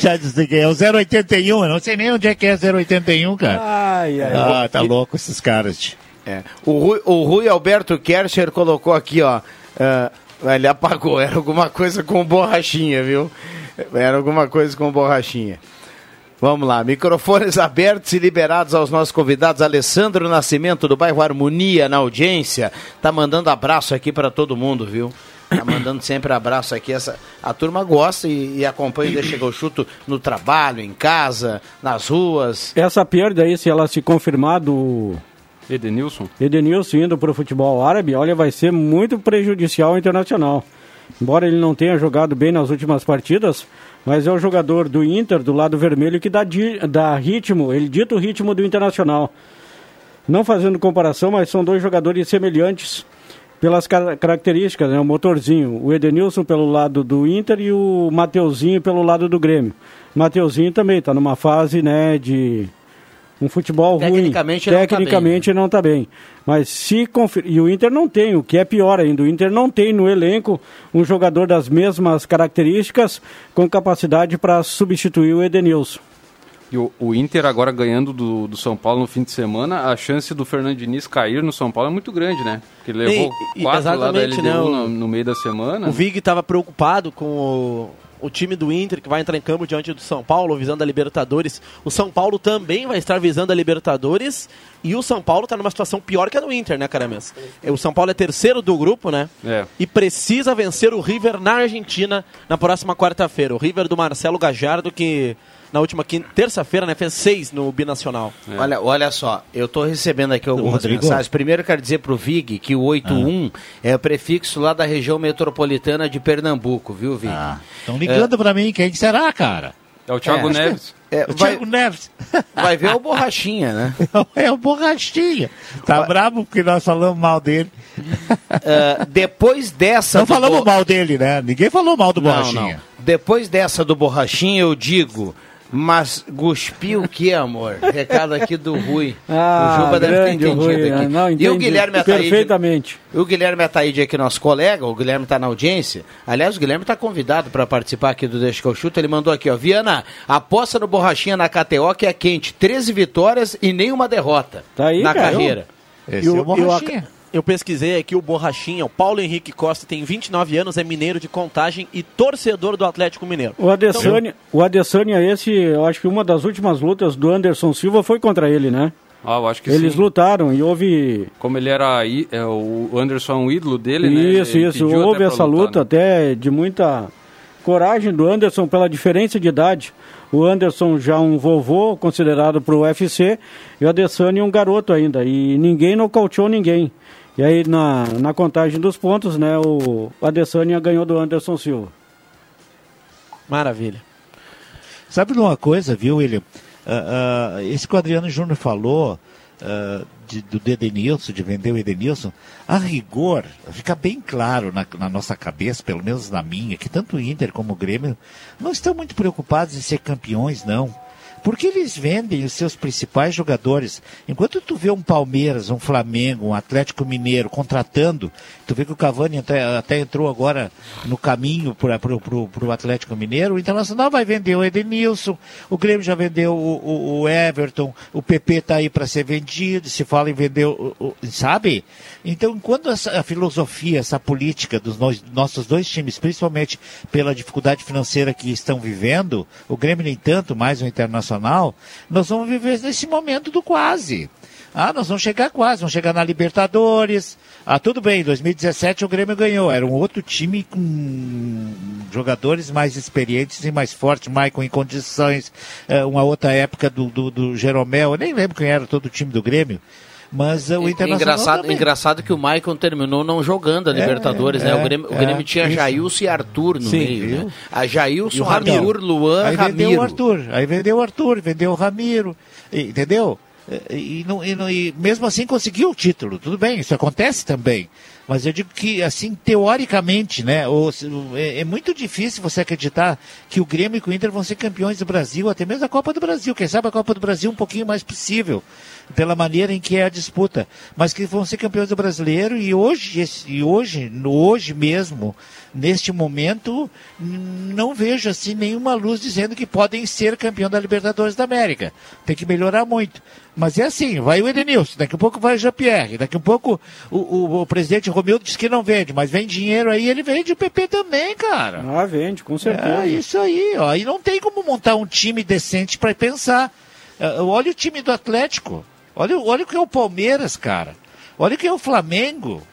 Já desliguei, é o 081, eu não sei nem onde é que é 081, cara. Ai, ai. Ah, tá louco esses caras. É. O, Rui, o Rui Alberto Kercher colocou aqui, ó. ah, ele apagou, era alguma coisa com borrachinha, viu? Era alguma coisa com borrachinha. Vamos lá, microfones abertos e liberados aos nossos convidados. Alessandro Nascimento, do bairro Harmonia, na audiência. Tá mandando abraço aqui para todo mundo, viu? Tá mandando sempre abraço aqui. Essa, a turma gosta e, e acompanha o Deixa que eu chuto no trabalho, em casa, nas ruas. Essa perda aí, se ela se confirmar do Edenilson. Edenilson indo para o futebol árabe, olha, vai ser muito prejudicial ao internacional. Embora ele não tenha jogado bem nas últimas partidas, mas é o jogador do Inter, do lado vermelho, que dá, di- dá ritmo, ele dita o ritmo do internacional. Não fazendo comparação, mas são dois jogadores semelhantes. pelas car- características, né? O motorzinho, o Edenilson pelo lado do Inter e o Mateuzinho pelo lado do Grêmio. Mateuzinho também está numa fase, né, de um futebol Tecnicamente ruim. não tá Tecnicamente não está bem. Mas se confer... e o Inter não tem, o que é pior ainda, o Inter não tem no elenco um jogador das mesmas características com capacidade para substituir o Edenilson. E o, o Inter agora ganhando do, do São Paulo no fim de semana, a chance do Fernando Diniz cair no São Paulo é muito grande, né? Porque ele levou E- quatro lá da LDU né, o- no, no meio da semana. O Vig estava preocupado com o, o time do Inter que vai entrar em campo diante do São Paulo, visando a Libertadores. O São Paulo também vai estar visando a Libertadores. E o São Paulo está numa situação pior que a do Inter, né, Caramês? O São Paulo é terceiro do grupo, né? É. E precisa vencer o River na Argentina na próxima quarta-feira. O River do Marcelo Gajardo, que na última quinta- terça-feira né, fez seis no Binacional. Olha, olha só, eu estou recebendo aqui algumas Rodrigo? mensagens. Primeiro eu quero dizer pro Vig que o 81 é o prefixo lá da região metropolitana de Pernambuco, viu, Vig? Estão ligando pra mim, quem será, cara? É o Thiago É, Neves. É, o vai, Thiago Neves. vai ver o Borrachinha, né? É o Borrachinha. Tá bravo porque nós falamos mal dele. Ah, depois dessa. Não falamos Bo- mal dele, né? Ninguém falou mal do Não, Borrachinha. não. Depois dessa do Borrachinha, eu digo. Mas cuspiu o que, amor? Recado aqui do Rui. Ah, o Juba deve ter grande entendido Rui, aqui. não, e o entendi Guilherme Ataíde. perfeitamente. O Guilherme Ataíde aqui, nosso colega, o Guilherme está na audiência. Aliás, o Guilherme está convidado para participar aqui do Deixa que eu chuto. Ele mandou aqui, ó. Viana, aposta no Borrachinha na KTO que é quente. 13 vitórias e nenhuma derrota Tá aí, na cara. carreira. Esse eu, é o Borrachinha. eu, eu pesquisei aqui o Borrachinha, o Paulo Henrique Costa, tem 29 anos, é mineiro de contagem e torcedor do Atlético Mineiro. O Adesanya, o Adesanya, esse, eu acho que uma das últimas lutas do Anderson Silva foi contra ele, né? Ah, eu acho que Eles sim. lutaram e houve. Como ele era é, o Anderson é um ídolo dele, né? Isso, Ele isso. até Houve essa lutar, luta né? até de muita coragem do Anderson pela diferença de idade. O Anderson já um vovô considerado para o UFC e o Adesanya um garoto ainda. E ninguém nocauteou ninguém. E aí na, na contagem dos pontos, né, o Adesanya ganhou do Anderson Silva. Maravilha. Sabe de uma coisa, viu, William? Ah, ah, esse que o Adriano Júnior falou ah, de- do Edenilson, de vender o Edenilson, a rigor, fica bem claro na, na nossa cabeça, pelo menos na minha, que tanto o Inter como o Grêmio não estão muito preocupados em ser campeões, não. Porque eles vendem os seus principais jogadores. Enquanto tu vê um Palmeiras, um Flamengo, um Atlético Mineiro contratando, tu vê que o Cavani até, até entrou agora no caminho para o Atlético Mineiro, o Internacional vai vender o Edenilson, o Grêmio já vendeu o, o- o Everton, o PP está aí para ser vendido, se fala em vender, sabe? Então, quando essa filosofia, essa política dos nos- nossos dois times, principalmente pela dificuldade financeira que estão vivendo, o Grêmio nem tanto, mais o Internacional, nós vamos viver nesse momento do quase. Ah, nós vamos chegar quase, vamos chegar na Libertadores. Ah, tudo bem, em 2017 o Grêmio ganhou. Era um outro time com jogadores mais experientes e mais fortes, Maicon em condições. eh, uma outra época do, do, do Jeromel, eu nem lembro quem era todo o time do Grêmio. Mas o Internacional Engraçado, também. engraçado que o Maicon terminou não jogando a Libertadores, né? é, O Grêmio, o é, Grêmio tinha isso. Jailson e Arthur no Sim, meio, né? A Jailson, o Ramiro. Luan, Aí vendeu Ramiro. o Arthur, aí vendeu o Arthur, vendeu o Ramiro, entendeu? E, e e e mesmo assim conseguiu o título, tudo bem, isso acontece também. Mas eu digo que, assim, teoricamente, né, ou é, é muito difícil você acreditar que o Grêmio e o Inter vão ser campeões do Brasil, até mesmo a Copa do Brasil. Quem sabe a Copa do Brasil um pouquinho mais possível, pela maneira em que é a disputa. Mas que vão ser campeões do brasileiro e hoje, esse- e hoje, no hoje mesmo, neste momento, não vejo assim nenhuma luz dizendo que podem ser campeão da Libertadores da América. Tem que melhorar muito. Mas é assim, vai o Edenilson, daqui a pouco vai o Jean-Pierre, daqui a pouco o, o- o presidente Romildo diz que não vende, mas vem dinheiro aí, ele vende o PP também, cara. Ah, vende, com certeza. É isso aí, ó. E não tem como montar um time decente para pensar. É, Olha o time do Atlético. Olha, olha o que é o Palmeiras, cara. Olha o que é o Flamengo.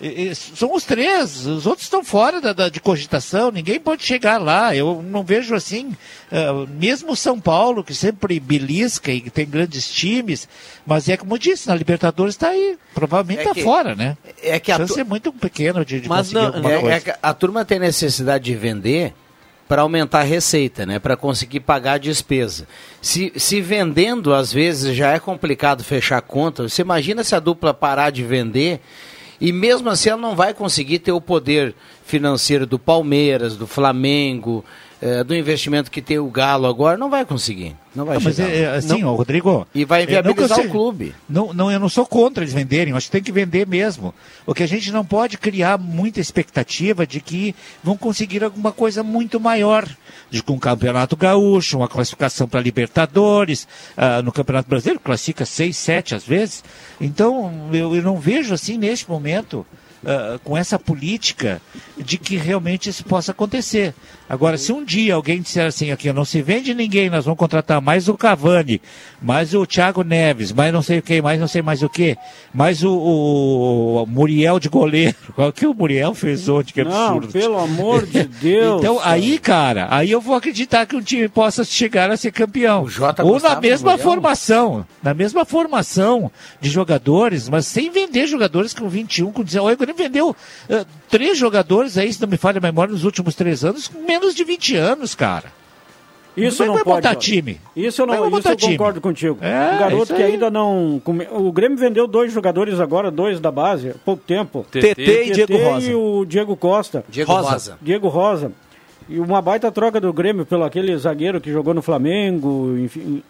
E- e são os três, os outros estão fora da, da- de cogitação, ninguém pode chegar lá. Eu não vejo assim, eh, mesmo o São Paulo, que sempre belisca e tem grandes times, mas é como eu disse, na Libertadores está aí, provavelmente É está que- fora, né? É que a, a chance tu- é muito pequena de, de Mas conseguir não, é- é a turma tem necessidade de vender para aumentar a receita, né? Para conseguir pagar a despesa. Se, se vendendo, às vezes, já é complicado fechar a conta, você imagina se a dupla parar de vender E mesmo assim ela não vai conseguir ter o poder financeiro do Palmeiras, do Flamengo, eh, do investimento que tem o Galo agora, não vai conseguir. Não vai mas chegar é, lá. é assim, Não- ó, Rodrigo. E vai é, não inviabilizar sei- o clube. Não, não, eu não sou contra eles venderem, acho que tem que vender mesmo. O que a gente não pode criar muita expectativa de que vão conseguir alguma coisa muito maior. De que um campeonato gaúcho, uma classificação para Libertadores, ah, no Campeonato Brasileiro classifica seis, sete às vezes. Então, eu, eu não vejo assim neste momento. ah, com essa política de que realmente isso possa acontecer. Agora, se um dia alguém disser assim, aqui não se vende ninguém, nós vamos contratar mais o Cavani, mais o Thiago Neves, mais não sei o que, mais não sei mais o que, mais o, o Muriel de goleiro. Qual que o Muriel fez ontem, que Não, absurdo. pelo amor de Deus. Então, aí, cara, aí eu vou acreditar que um time possa chegar a ser campeão. Jota Ou na mesma formação, na mesma formação de jogadores, mas sem vender jogadores com 21, com 19. O Grêmio vendeu eh, três jogadores aí, se não me falha a memória, nos últimos três anos, com menos de 20 anos, cara. Isso é não vai pode. montar time? Isso eu, não, é isso eu time? concordo contigo. É, um garoto que ainda não. O Grêmio vendeu dois jogadores agora, dois da base, há pouco tempo. TT e Diego Rosa. E o Diego Costa. Diego Rosa. Rosa. Diego Rosa. E uma baita troca do Grêmio pelo aquele zagueiro que jogou no Flamengo, enfim,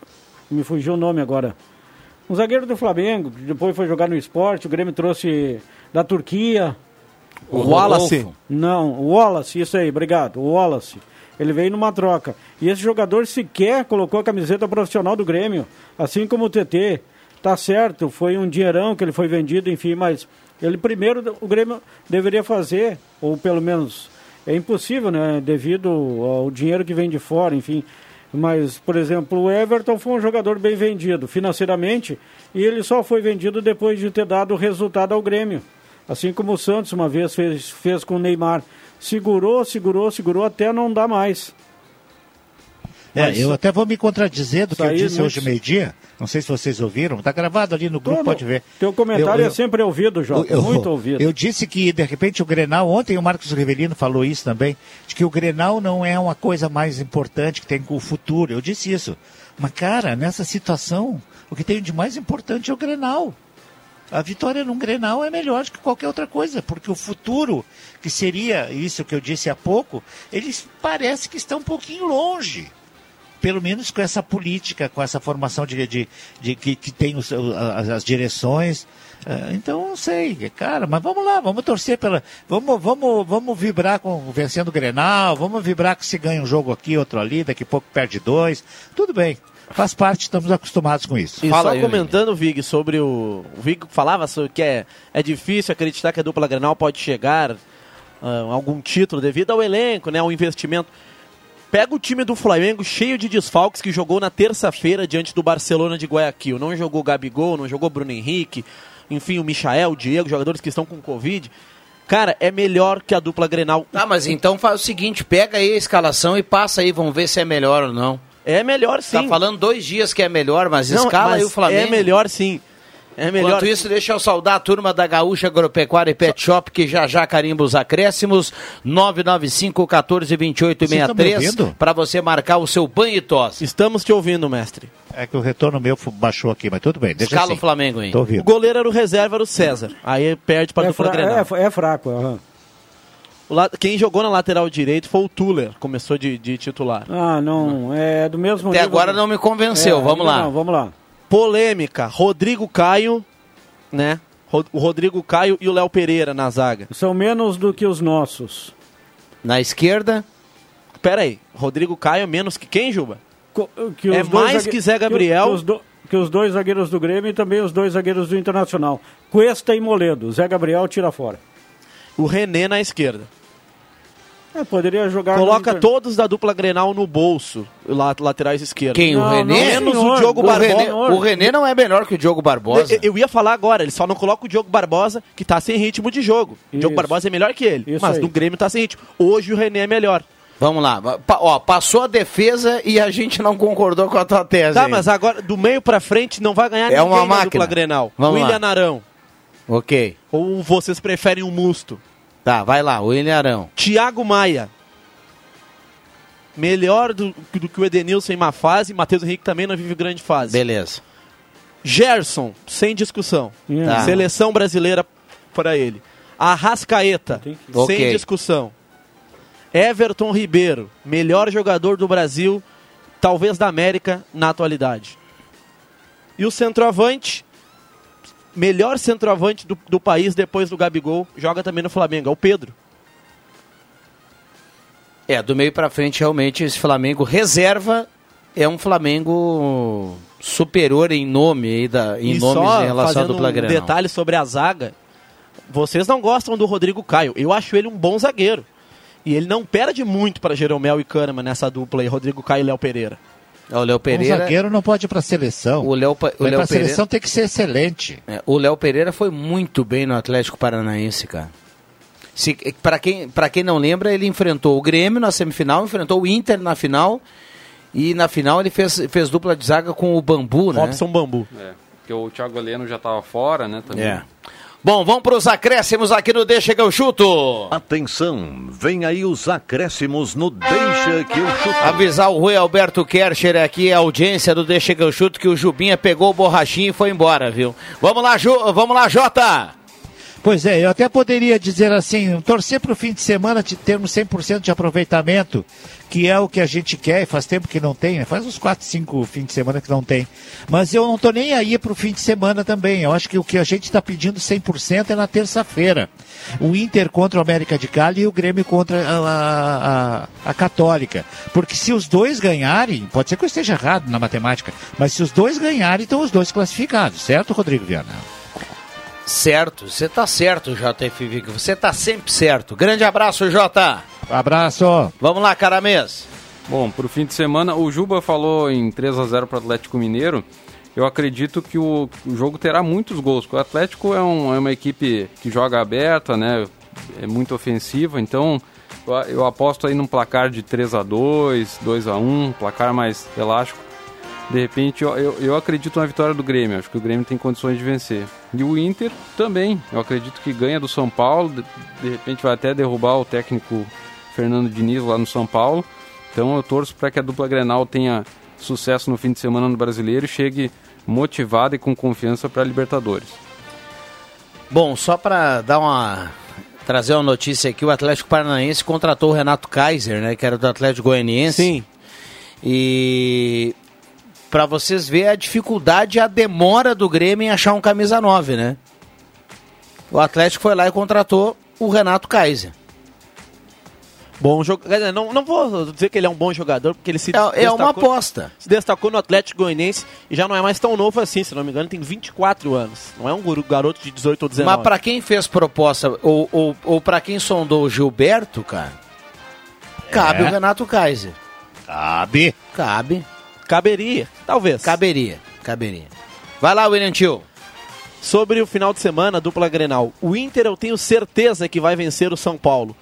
me fugiu o nome agora. Um zagueiro do Flamengo, que depois foi jogar no esporte, o Grêmio trouxe da Turquia. O Wallace. Não, o Wallace, isso aí, obrigado, o Wallace. Ele veio numa troca. E esse jogador sequer colocou a camiseta profissional do Grêmio, assim como o TT. Tá certo, foi um dinheirão que ele foi vendido, enfim, mas ele primeiro o Grêmio deveria fazer, ou pelo menos é impossível, né, devido ao dinheiro que vem de fora, enfim. Mas, por exemplo, o Everton foi um jogador bem vendido financeiramente e ele só foi vendido depois de ter dado resultado ao Grêmio. Assim como o Santos uma vez fez, fez com o Neymar. Segurou, segurou, segurou até não dar mais. É, Mas- eu até vou me contradizer do que eu disse hoje meio-dia. Não sei se vocês ouviram. Tá gravado ali no grupo, Todo- pode ver. Teu comentário Eu- eu- é sempre ouvido, Jota. Muito ouvido. Eu disse que, de repente, o Grenal, ontem o Marcos Rivelino falou isso também, de que o Grenal não é uma coisa mais importante que tem com o futuro. Eu disse isso. Mas, cara, nessa situação, o que tem de mais importante é o Grenal. A vitória num Grenal é melhor do que qualquer outra coisa, porque o futuro, que seria isso que eu disse há pouco, eles parece que estão um pouquinho longe pelo menos com essa política, com essa formação de, de, de que, que tem os- as, as direções. Ah, então, não sei, cara, mas vamos lá, vamos torcer pela. Vamos, vamos, vamos vibrar com vencendo o Grenal, vamos vibrar que se ganha um jogo aqui, outro ali, daqui a pouco perde dois. Tudo bem, faz parte, estamos acostumados com isso. E Fala só aí, comentando, Vig, sobre o. O Vig falava sobre que é, é difícil acreditar que a dupla Grenal pode chegar ah, a algum título devido ao elenco, né? Ao investimento. Pega o time do Flamengo cheio de desfalques que jogou na terça-feira diante do Barcelona de Guayaquil. Não jogou Gabigol, não jogou Bruno Henrique, enfim, o Michael, o Diego, jogadores que estão com Covid. Cara, é melhor que a dupla Grenal. Tá, mas então faz o seguinte, pega aí a escalação e passa aí, vamos ver se é melhor ou não. É melhor sim. Tá falando dois dias que é melhor, mas Não, escala mas aí o Flamengo. É melhor sim. É melhor. Enquanto isso, deixa eu saudar a turma da Gaúcha Agropecuária e Pet Shop, que já já carimba os acréscimos. 995 14 28 Vocês estão me 63 ouvindo? para você marcar o seu banho e tosse. Estamos te ouvindo, mestre. É que o retorno meu baixou aqui, mas tudo bem, deixa Escala assim. o Flamengo. Tô O goleiro era o reserva, era o César. Aí perde para É, fra- Grenal. é, é fraco. aham. O la- Quem jogou na lateral direito foi o Tuller, começou de, de titular. Ah, não, é do mesmo Até nível agora do- não me convenceu, É, vamos lá. não, vamos lá. Polêmica, Rodrigo Caio, né? O Rodrigo Caio e o Léo Pereira na zaga. São menos do que os nossos. Na esquerda, Pera aí, Rodrigo Caio menos que quem, Juba? Co- que É os dois mais que Zé Gabriel. Que, os do- que os dois zagueiros do Grêmio e também os dois zagueiros do Internacional. Cuesta e Moledo. Zé Gabriel tira fora. O René na esquerda. É, poderia jogar. no Coloca Inter- todos da dupla Grenal no bolso, la- laterais esquerdos. quem? o Não, René? não, Menos senhor. o Diogo o, Barbosa. René o René não é melhor que o Diogo Barbosa. Eu, eu ia falar agora, ele só não coloca o Diogo Barbosa, que tá sem ritmo de jogo. O Diogo Isso. Barbosa é melhor que ele, Isso mas aí. no Grêmio tá sem ritmo. Hoje o René é melhor. Vamos lá. Pa- ó, passou a defesa e a gente não concordou com a tua tese. Tá, aí. mas agora do meio pra frente não vai ganhar É ninguém uma na dupla Grenal. Vamos William lá. Arão. Ok. Ou vocês preferem o Musto? Tá, vai lá, o William Arão. Thiago Maia. Melhor do, do que o Edenilson em má fase. Matheus Henrique também não vive grande fase. Beleza. Gerson, sem discussão. Yeah. Tá. Seleção brasileira para ele. Arrascaeta, Ok. sem discussão. Everton Ribeiro, melhor jogador do Brasil, talvez da América na atualidade. E o centroavante, melhor centroavante do, do país depois do Gabigol, joga também no Flamengo, é o Pedro. É, do meio pra frente, realmente, esse Flamengo reserva é um Flamengo superior em nome da, em e nomes só em relação à fazendo dupla um detalhe sobre a zaga, vocês não gostam do Rodrigo Caio. Eu acho ele um bom zagueiro. E ele não perde muito para Jeromel e Kahneman nessa dupla aí, Rodrigo Caio e Léo Pereira. É, o Léo Um Pereira, zagueiro não pode ir pra seleção. o Léo, o Léo pra Pereira, seleção tem que ser excelente. é, o Léo Pereira foi muito bem no Atlético Paranaense, cara. Se, para quem, pra quem não lembra, ele enfrentou o Grêmio na semifinal, enfrentou o Inter na final e na final ele fez, fez dupla de zaga com o Bambu, né? Robson Bambu. É, porque o Thiago Heleno já estava fora, né? Também. É. Bom, vamos para os acréscimos aqui no Deixa que eu chuto. Atenção, vem aí os acréscimos no Deixa que eu chuto. Avisar o Rui Alberto Kercher aqui, a audiência do Deixa que eu chuto, que o Jubinha pegou o borrachinho e foi embora, viu? Vamos lá, Ju, vamos lá, Jota! Pois é, eu até poderia dizer assim, torcer para o fim de semana de termos 100% de aproveitamento, que é o que a gente quer, e faz tempo que não tem, né? faz uns 4, 5 fins de semana que não tem. Mas eu não estou nem aí para o fim de semana também, eu acho que o que a gente está pedindo 100% é na terça-feira. O Inter contra o América de Cali e o Grêmio contra a, a- a- Católica. Porque se os dois ganharem, pode ser que eu esteja errado na matemática, mas se os dois ganharem, estão os dois classificados, certo, Rodrigo Viana? Certo, você tá certo, JF Vic, você tá sempre certo. Grande abraço, Jota! Abraço! Vamos lá, Caramês. Bom, pro fim de semana, o Juba falou em 3 a 0 para o Atlético Mineiro. Eu acredito que o, o jogo terá muitos gols. porque O Atlético é, um- é uma equipe que joga aberta, né? É muito ofensiva, então eu, eu aposto aí num placar de 3 a 2 2 a 1 placar mais elástico. De repente, eu, eu, eu acredito na vitória do Grêmio. Acho que o Grêmio tem condições de vencer. E o Inter também. Eu acredito que ganha do São Paulo. De, de repente, vai até derrubar o técnico Fernando Diniz lá no São Paulo. Então, eu torço para que a dupla Grenal tenha sucesso no fim de semana no Brasileiro e chegue motivada e com confiança para a Libertadores. Bom, só para dar uma trazer uma notícia aqui, o Atlético Paranaense contratou o Renato Kaiser, né, que era do Atlético Goianiense. Sim. E para vocês verem a dificuldade e a demora do Grêmio em achar um camisa 9, né? O Atlético foi lá e contratou o Renato Kaiser. Bom jogador. Não, não vou dizer que ele é um bom jogador, porque ele se É, é destacou- uma aposta. Se destacou no Atlético Goianiense e já não é mais tão novo assim, se não me engano, tem 24 anos. Não é um garoto de 18 ou 19. Mas para quem fez proposta, ou, ou, ou para quem sondou o Gilberto, cara, cabe É. o Renato Kaiser. Cabe. Cabe. Caberia, talvez. Caberia, caberia. Vai lá, William Tio. Sobre o final de semana, dupla Grenal. O Inter eu tenho certeza que vai vencer o São Paulo.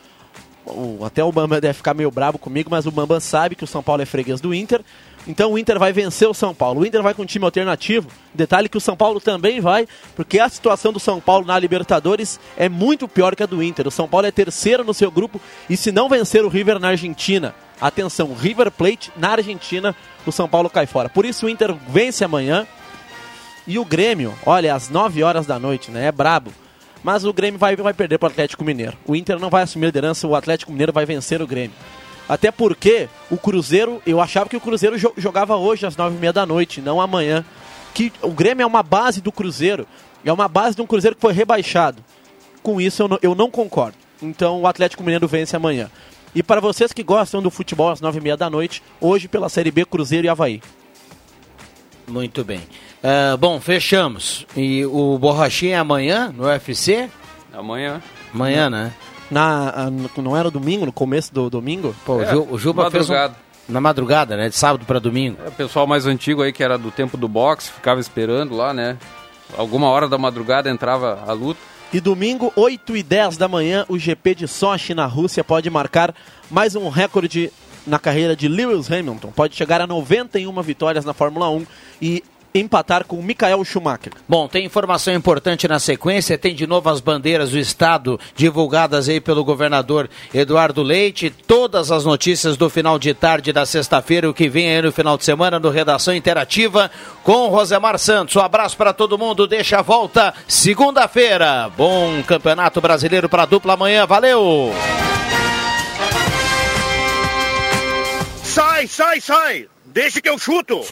O- até o Bamba deve ficar meio brabo comigo, mas o Bamba sabe que o São Paulo é freguês do Inter. Então o Inter vai vencer o São Paulo. O Inter vai com um time alternativo. Detalhe que o São Paulo também vai, porque a situação do São Paulo na Libertadores é muito pior que a do Inter. O São Paulo é terceiro no seu grupo e se não vencer o River na Argentina, atenção, River Plate na Argentina, o São Paulo cai fora. Por isso o Inter vence amanhã. E o Grêmio, olha, às 9 horas da noite, né? É brabo. Mas o Grêmio vai, vai perder para o Atlético Mineiro. O Inter não vai assumir a liderança, o Atlético Mineiro vai vencer o Grêmio. Até porque o Cruzeiro, eu achava que o Cruzeiro jo- jogava hoje às 9h30 da noite, não amanhã. Que o Grêmio é uma base do Cruzeiro. É uma base de um Cruzeiro que foi rebaixado. Com isso eu não, eu não concordo. Então o Atlético Mineiro vence amanhã. E para vocês que gostam do futebol às 9h30 da noite, hoje pela Série B, Cruzeiro e Havaí. Muito bem. Ah, bom, fechamos. E o Borrachinha é amanhã no UFC? Amanhã. Amanhã, né? Na, a- no- não era domingo, no começo do domingo? Pô, o É, o Juba fez um- madrugada. na madrugada, né? De sábado para domingo. É, o pessoal mais antigo aí, que era do tempo do boxe, ficava esperando lá, né? Alguma hora da madrugada entrava a luta. E domingo, 8 e 10 da manhã, o GP de Sochi na Rússia pode marcar mais um recorde na carreira de Lewis Hamilton. Pode chegar a 91 vitórias na Fórmula 1 e empatar com o Mikael Schumacher. Bom, tem informação importante na sequência, tem de novo as bandeiras do Estado divulgadas aí pelo governador Eduardo Leite, todas as notícias do final de tarde da sexta-feira, o que vem aí no final de semana no Redação Interativa com Rosemar Santos. Um abraço para todo mundo, deixa a volta segunda-feira. Bom Campeonato Brasileiro para dupla amanhã, valeu! Sai, sai, sai! Deixa que eu chuto!